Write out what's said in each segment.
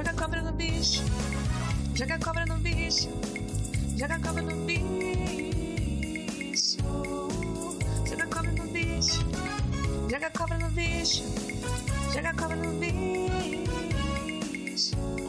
Joga cobra no bicho. Joga cobra no bicho. Joga cobra no bicho. Joga cobra no bicho. Joga cobra no bicho. Joga cobra no bicho.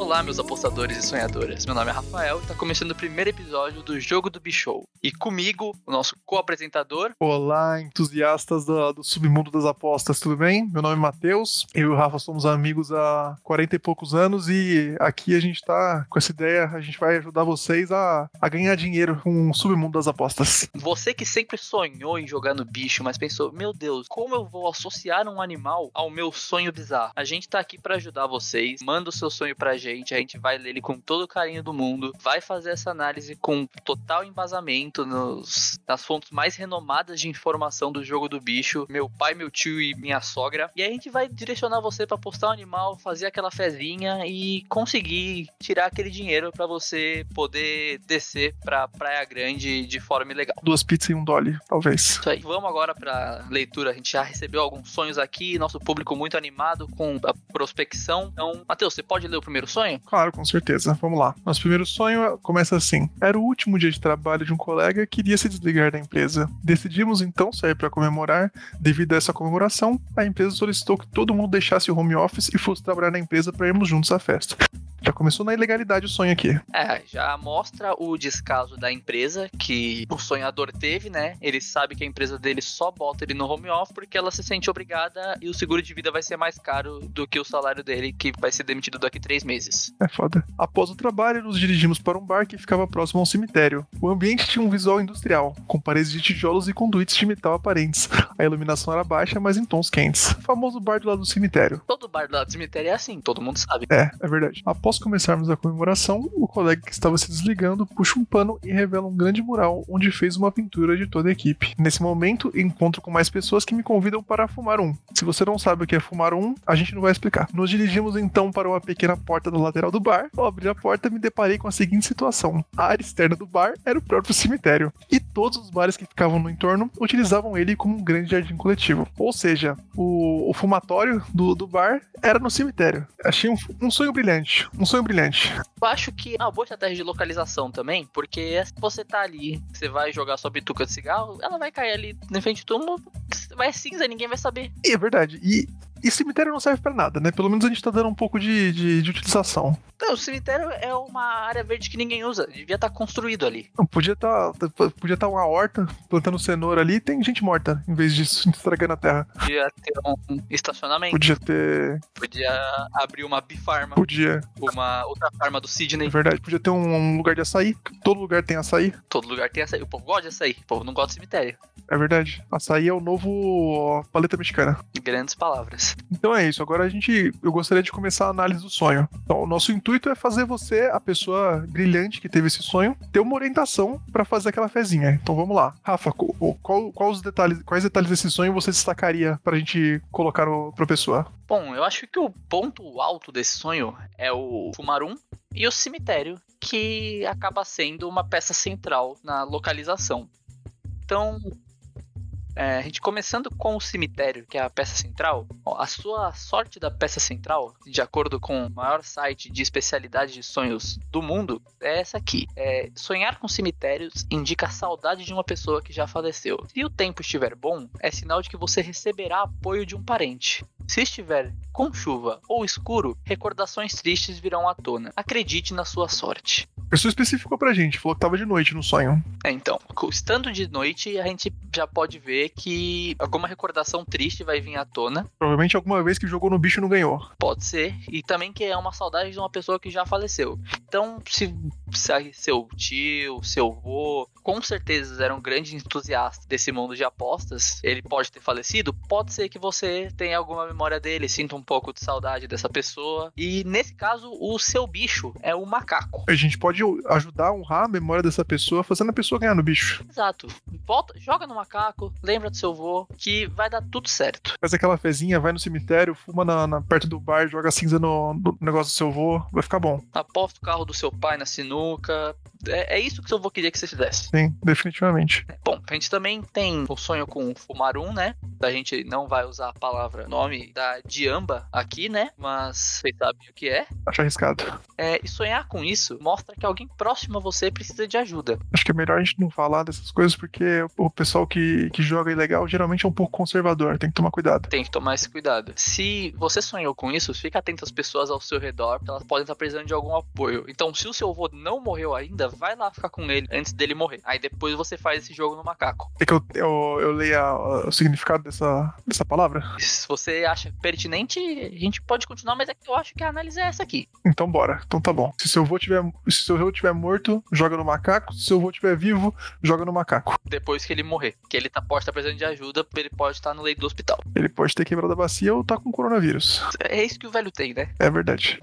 Olá, meus apostadores e sonhadoras. Meu nome é Rafael e está começando o primeiro episódio do Jogo do Bichou. E comigo, o nosso co-apresentador. Olá, entusiastas do, do submundo das apostas, tudo bem? Meu nome é Matheus, eu e o Rafa somos amigos há 40 e poucos anos e aqui a gente tá com essa ideia, a gente vai ajudar vocês a, a ganhar dinheiro com o submundo das apostas. Você que sempre sonhou em jogar no bicho, mas pensou, meu Deus, como eu vou associar um animal ao meu sonho bizarro? A gente tá aqui para ajudar vocês, manda o seu sonho pra gente gente, a gente vai ler ele com todo o carinho do mundo, vai fazer essa análise com total embasamento nos, nas fontes mais renomadas de informação do jogo do bicho, meu pai, meu tio e minha sogra. E a gente vai direcionar você para postar um animal, fazer aquela fezinha e conseguir tirar aquele dinheiro para você poder descer pra Praia Grande de forma ilegal. Duas pizzas e um dolly, talvez. Isso aí. Vamos agora pra leitura. A gente já recebeu alguns sonhos aqui, nosso público muito animado com a prospecção. Então, Matheus, você pode ler o primeiro sonho? Sonho? Claro, com certeza. Vamos lá. Nosso primeiro sonho começa assim: Era o último dia de trabalho de um colega que queria se desligar da empresa. Decidimos então sair para comemorar. Devido a essa comemoração, a empresa solicitou que todo mundo deixasse o home office e fosse trabalhar na empresa para irmos juntos à festa. Já começou na ilegalidade o sonho aqui. É, já mostra o descaso da empresa que o sonhador teve, né? Ele sabe que a empresa dele só bota ele no home office porque ela se sente obrigada e o seguro de vida vai ser mais caro do que o salário dele, que vai ser demitido daqui três meses. É foda. Após o trabalho, nos dirigimos para um bar que ficava próximo ao cemitério. O ambiente tinha um visual industrial, com paredes de tijolos e conduítes de metal aparentes. A iluminação era baixa, mas em tons quentes. O famoso bar do lado do cemitério. Todo bar do lado do cemitério é assim, todo mundo sabe. É, é verdade. Após Após começarmos a comemoração, o colega que estava se desligando puxa um pano e revela um grande mural onde fez uma pintura de toda a equipe. Nesse momento, encontro com mais pessoas que me convidam para fumar um. Se você não sabe o que é fumar um, a gente não vai explicar. Nos dirigimos então para uma pequena porta da lateral do bar. Ao abrir a porta, me deparei com a seguinte situação: a área externa do bar era o próprio cemitério, e todos os bares que ficavam no entorno utilizavam ele como um grande jardim coletivo. Ou seja, o, o fumatório do, do bar era no cemitério. Achei um, um sonho brilhante. Um sonho brilhante. Eu acho que é uma boa estratégia de localização também, porque você tá ali, você vai jogar sua bituca de cigarro, ela vai cair ali na frente do túmulo, vai cinza, ninguém vai saber. É verdade. E e cemitério não serve para nada, né? Pelo menos a gente tá dando um pouco de, de, de utilização. Não, o cemitério é uma área verde que ninguém usa. Devia estar tá construído ali. Não, podia estar tá, podia tá uma horta plantando cenoura ali tem gente morta, em vez disso, estragando a terra. Podia ter um estacionamento. Podia ter. Podia abrir uma bifarma. Podia. Uma outra farma do Sidney. É verdade, podia ter um, um lugar de açaí. Todo lugar tem açaí. Todo lugar tem açaí. O povo gosta de açaí. O povo não gosta de cemitério. É verdade. Açaí é o novo paleta mexicana. Grandes palavras. Então é isso. Agora a gente. Eu gostaria de começar a análise do sonho. Então, o nosso intuito é fazer você, a pessoa brilhante que teve esse sonho, ter uma orientação para fazer aquela fezinha. Então vamos lá. Rafa, qual, qual os detalhes, quais detalhes desse sonho você destacaria pra gente colocar no, pra pessoa? Bom, eu acho que o ponto alto desse sonho é o Fumarum e o cemitério, que acaba sendo uma peça central na localização. Então, é, a gente começando com o cemitério, que é a peça central, a sua sorte da peça central, de acordo com o maior site de especialidade de sonhos do mundo, é essa aqui. É, sonhar com cemitérios indica a saudade de uma pessoa que já faleceu. Se o tempo estiver bom, é sinal de que você receberá apoio de um parente. Se estiver com chuva ou escuro, recordações tristes virão à tona. Acredite na sua sorte. A pessoa especificou pra gente, falou que tava de noite no sonho. É, então, estando de noite, a gente já pode ver que alguma recordação triste vai vir à tona. Provavelmente alguma vez que jogou no bicho e não ganhou. Pode ser. E também que é uma saudade de uma pessoa que já faleceu. Então, se, se seu tio, seu avô, com certeza era um grande entusiasta desse mundo de apostas, ele pode ter falecido, pode ser que você tenha alguma memória dele, sinta um pouco de saudade dessa pessoa. E nesse caso, o seu bicho é o macaco. A gente pode ajudar a honrar a memória dessa pessoa, fazendo a pessoa ganhar no bicho. Exato. Volta, joga no macaco, lembra do seu avô, que vai dar tudo certo. Faz aquela fezinha, vai no cemitério, fuma na, na perto do bar, joga cinza no, no, negócio do seu avô, vai ficar bom. Aposta o carro do seu pai na sinuca, Pachuca, é, é isso que seu avô queria que você fizesse. Sim, definitivamente. Bom, a gente também tem o sonho com Fumarum, né? A gente não vai usar a palavra nome da Diamba aqui, né? Mas vocês sabem o que é. Acho arriscado. é. E sonhar com isso mostra que alguém próximo a você precisa de ajuda. Acho que é melhor a gente não falar dessas coisas porque o pessoal que, que joga ilegal geralmente é um pouco conservador, tem que tomar cuidado. Tem que tomar esse cuidado. Se você sonhou com isso, fica atento às pessoas ao seu redor, porque elas podem estar precisando de algum apoio. Então, se o seu avô não morreu ainda, vai lá ficar com ele antes dele morrer. Aí depois você faz esse jogo no macaco. Quer que eu, eu, eu leia o significado dessa, dessa palavra? Se você acha pertinente, a gente pode continuar, mas é que eu acho que a análise é essa aqui. Então bora. Então tá bom. Se seu avô tiver, se seu avô tiver morto, joga no macaco. Se seu avô tiver vivo, joga no macaco. Depois que ele morrer. Que ele tá, pode estar precisando de ajuda, ele pode estar no leito do hospital. Ele pode ter quebrado a bacia ou tá com coronavírus. É isso que o velho tem, né? É verdade.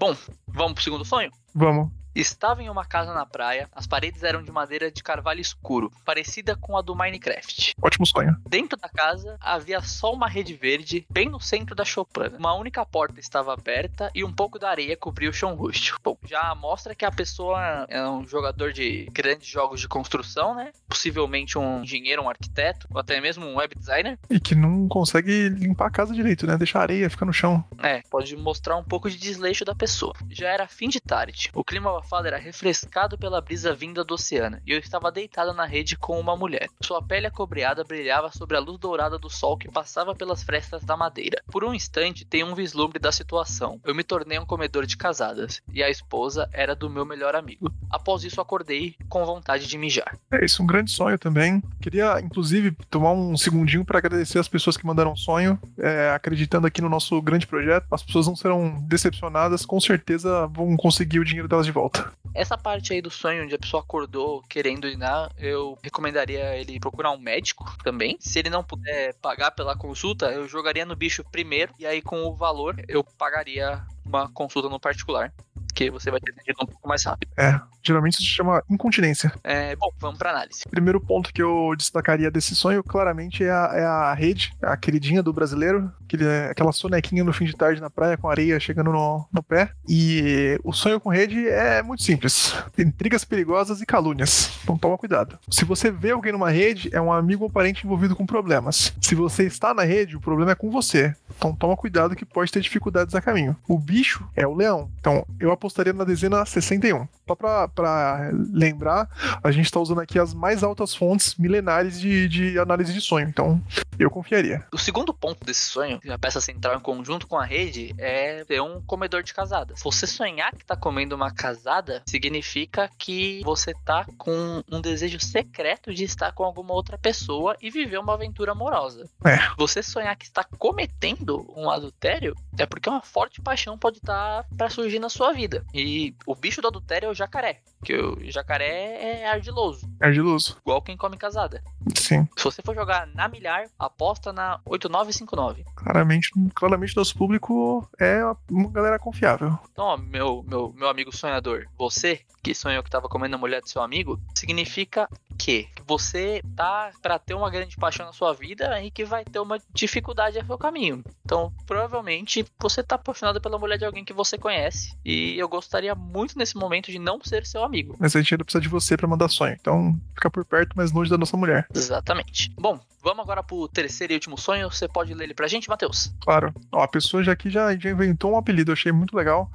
Vamos pro segundo sonho? Vamos. Estava em uma casa na praia, as paredes eram de madeira de carvalho escuro, parecida com a do Minecraft. Ótimo sonho. Dentro da casa havia só uma rede verde, bem no centro da chopana. Uma única porta estava aberta e um pouco da areia cobria o chão rústico. Bom, já mostra que a pessoa é um jogador de grandes jogos de construção, né? Possivelmente um engenheiro, um arquiteto, ou até mesmo um web designer. E que não consegue limpar a casa direito, né? Deixa a areia ficar no chão. É, pode mostrar um pouco de desleixo da pessoa. Já era fim de tarde. O clima abafado era refrescado pela brisa vinda do oceano, e eu estava deitado na rede com uma mulher. Sua pele acobreada brilhava sobre a luz dourada do sol que passava pelas frestas da madeira. Por um instante, tenho um vislumbre da situação. Eu me tornei um comedor de casadas, e a esposa era do meu melhor amigo. Após isso, acordei com vontade de mijar. É isso, um grande sonho também. Queria, inclusive, tomar um segundinho para agradecer as pessoas que mandaram sonho, é, acreditando aqui no nosso grande projeto. As pessoas não serão decepcionadas, com certeza vão conseguir o dinheiro delas de volta. Essa parte aí do sonho onde a pessoa acordou querendo urinar, eu recomendaria ele procurar um médico também. Se ele não puder pagar pela consulta, eu jogaria no bicho primeiro e aí com o valor eu pagaria uma consulta no particular. Que você vai ter atendido um pouco mais rápido. É, geralmente isso se chama incontinência. É, bom, vamos pra análise. Primeiro ponto que eu destacaria desse sonho, claramente, é a, é a rede, a queridinha do brasileiro, aquele, aquela sonequinha no fim de tarde na praia com areia chegando no, no pé. E o sonho com rede é muito simples: intrigas perigosas e calúnias. Então toma cuidado. Se você vê alguém numa rede, é um amigo ou parente envolvido com problemas. Se você está na rede, o problema é com você. Então toma cuidado que pode ter dificuldades a caminho. O bicho é o leão. Então eu apostaria na dezena 61. Só pra lembrar, a gente tá usando aqui as mais altas fontes milenares de, de análise de sonho. Então eu confiaria. O segundo ponto desse sonho, a peça central em conjunto com a rede, é ter um comedor de casadas. Você sonhar que tá comendo uma casada significa que você tá com um desejo secreto de estar com alguma outra pessoa e viver uma aventura amorosa. É. Você sonhar que está cometendo um adultério é porque uma forte paixão pode estar para surgir na sua vida. E o bicho do adultério é o jacaré. Que o jacaré é ardiloso, Ardiloso. igual quem come casada. Sim. Se você for jogar na milhar, aposta na 8959. Claramente, claramente nosso público é uma galera confiável. Então, ó, meu, meu, meu amigo sonhador, você que sonhou que tava comendo a mulher do seu amigo, significa que você tá para ter uma grande paixão na sua vida e que vai ter uma dificuldade a seu caminho. Então, provavelmente você tá apaixonado pela mulher de alguém que você conhece e eu gostaria muito nesse momento de não ser seu amigo. Mas a gente ainda precisa de você pra mandar sonho. Então fica por perto, mas longe da nossa mulher. Exatamente. Bom, vamos agora pro terceiro e último sonho. Você pode ler ele pra gente, Matheus? Claro. Ó, a pessoa já aqui já, já inventou um apelido, eu achei muito legal.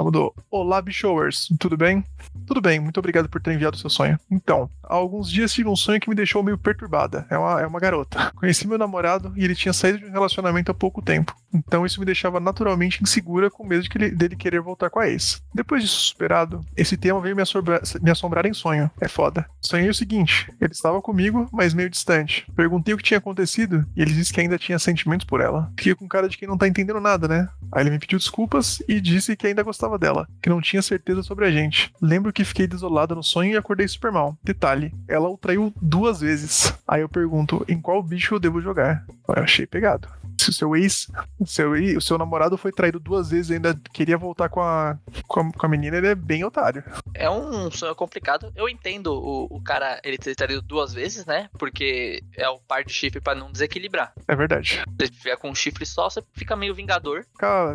Ela mandou: Olá, Bichowers, tudo bem? Tudo bem, muito obrigado por ter enviado o seu sonho. Então, há alguns dias tive um sonho que me deixou meio perturbada. É uma, é uma garota. Conheci meu namorado e ele tinha saído de um relacionamento há pouco tempo. Então isso me deixava naturalmente insegura com medo de que ele- dele querer voltar com a ex. Depois disso superado, esse tema veio me me assombrar em sonho. É foda. Sonhei o seguinte: ele estava comigo, mas meio distante. Perguntei o que tinha acontecido e ele disse que ainda tinha sentimentos por ela. Fiquei com cara de quem não tá entendendo nada, né? Aí ele me pediu desculpas e disse que ainda gostava dela, que não tinha certeza sobre a gente. Lembro que fiquei desolada no sonho e acordei super mal. Detalhe, ela o traiu duas vezes. Aí eu pergunto, em qual bicho eu devo jogar? Eu achei pegado. Se o seu ex, o seu, o seu namorado foi traído duas vezes e ainda queria voltar com a, com a, com a menina, ele é bem otário. É um sonho complicado. Eu entendo o, o cara ele ter traído duas vezes, né? Porque é o par de chifre pra não desequilibrar. É verdade. Se você tiver com um chifre só, você fica meio vingador. Fica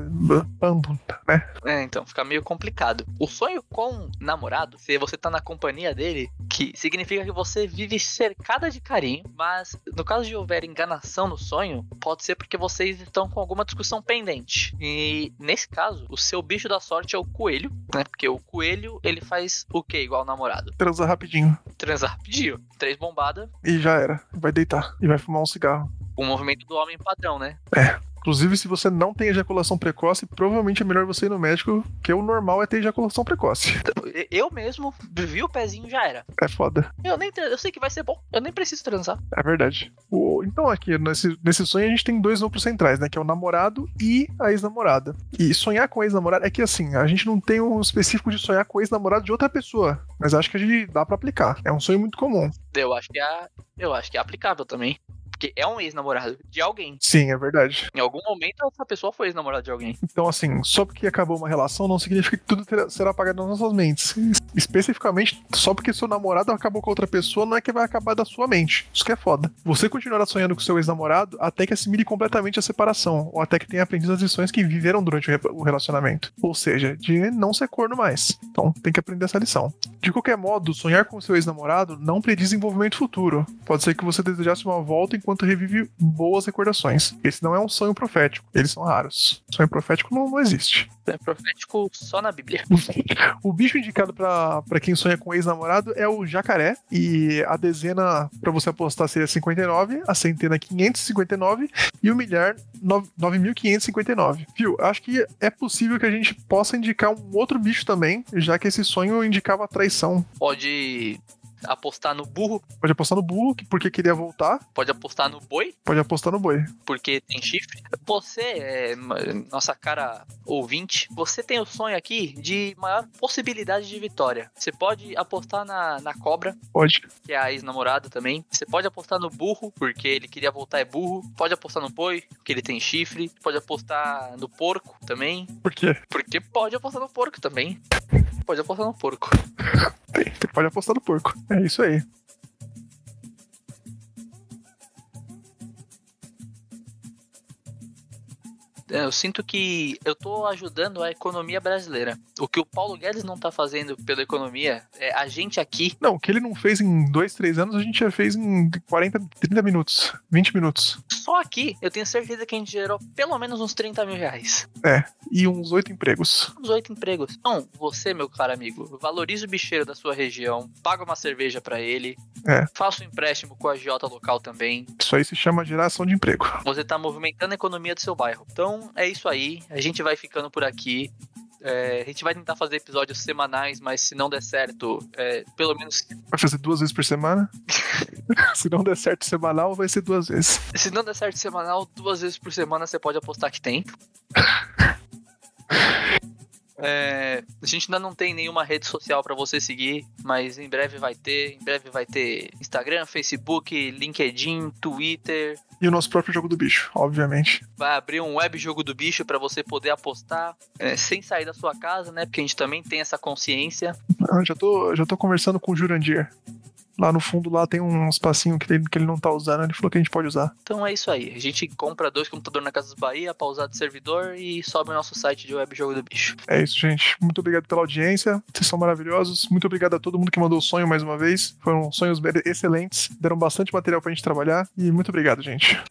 bando, né? É, então, fica meio complicado. O sonho com namorado, se você tá na companhia dele, que significa que você vive cercada de carinho, mas no caso de houver enganação no sonho, pode ser porque vocês estão com alguma discussão pendente. E nesse caso, o seu bicho da sorte é o coelho, né? Porque o coelho, ele faz o que igual o namorado? Transa rapidinho. Transar rapidinho. Três bombadas, E já era. Vai deitar. E vai fumar um cigarro. o movimento do homem padrão, né? Inclusive, se você não tem ejaculação precoce, provavelmente é melhor você ir no médico, porque o normal é ter ejaculação precoce. Eu mesmo vi o pezinho já era. É foda. Eu nem eu sei que vai ser bom. Eu nem preciso transar. É verdade. Então, aqui, nesse, nesse sonho, a gente tem dois núcleos centrais, né? Que é o namorado e a ex-namorada. E sonhar com a ex-namorada é que, assim, a gente não tem um específico de sonhar com a ex-namorada de outra pessoa. Mas acho que a gente dá pra aplicar. É um sonho muito comum. Eu acho que é, eu acho que é aplicável também. Porque é um ex-namorado de alguém. Sim, é verdade. Em algum momento essa pessoa foi ex-namorada de alguém. Então, assim, só porque acabou uma relação não significa que tudo terá- será apagado nas nossas mentes. Especificamente, só porque seu namorado acabou com outra pessoa, não é que vai acabar da sua mente. Isso que é foda. Você continuará sonhando com seu ex-namorado até que assimile completamente a separação, ou até que tenha aprendido as lições que viveram durante o re- o relacionamento. Ou seja, de não ser corno mais. Então, tem que aprender essa lição. De qualquer modo, sonhar com seu ex-namorado não prediz desenvolvimento futuro. Pode ser que você desejasse uma volta enquanto revive boas recordações. Esse não é um sonho profético. Eles são raros. Sonho profético não, não existe. É profético só na Bíblia. O bicho indicado pra pra quem sonha com ex-namorado é o jacaré. E a dezena pra você apostar seria 59, a centena 559 e o milhar 9- 9.559. Viu? Acho que é possível que a gente possa indicar um outro bicho também, já que esse sonho indicava traição. Pode apostar no burro, Pode apostar no burro, que- porque queria voltar. pode apostar no boi, Pode apostar no boi. porque tem chifre. Você, é, nossa cara ouvinte, você tem o sonho aqui de maior possibilidade de vitória. Você pode apostar na, na cobra, Pode. que é a ex-namorada também. Você pode apostar no burro, porque ele queria voltar é burro. Pode apostar no boi, porque ele tem chifre. Pode apostar no porco também, Por quê? porque pode apostar no porco também. Pode apostar no porco. Tem. Pode apostar no porco. É isso aí. Eu sinto que eu tô ajudando a economia brasileira. O que o Paulo Guedes não tá fazendo pela economia, é a gente aqui, Não, o que ele não fez em dois, três anos, a gente já fez em 40, 30 minutos, 20 minutos. só aqui, eu tenho certeza que a gente gerou pelo menos uns 30 mil reais. E uns oito empregos. Uns oito empregos. Então, você, meu caro amigo, valorize o bicheiro da sua região, paga uma cerveja pra ele, É. faça um empréstimo com a agiota local também. Isso aí se chama geração de emprego. Você tá movimentando a economia do seu bairro. Então, é isso aí. A gente vai ficando por aqui. É, a gente vai tentar fazer episódios semanais, mas se não der certo, é, pelo menos Vai fazer duas vezes por semana. se não der certo semanal, vai ser duas vezes. Se não der certo semanal, duas vezes por semana você pode apostar que tem. É, a gente ainda não tem nenhuma rede social pra você seguir, mas em breve vai ter. Em breve vai ter Instagram, Facebook, LinkedIn, Twitter. E o nosso próprio jogo do bicho, obviamente. Vai abrir um web jogo do bicho pra você poder apostar é, sem sair da sua casa, né? Porque a gente também tem essa consciência. Ah, já, tô, já tô conversando com o Jurandir. Lá no fundo lá tem um espacinho que ele, que ele não tá usando, ele falou que a gente pode usar. Então é isso aí. A gente compra dois computadores na Casa dos Bahia pra usar de servidor e sobe o nosso site de web jogo do bicho. É isso, gente. Muito obrigado pela audiência. Vocês são maravilhosos. Muito obrigado a todo mundo que mandou sonho mais uma vez. Foram sonhos excelentes. Deram bastante material pra gente trabalhar. E muito obrigado, gente.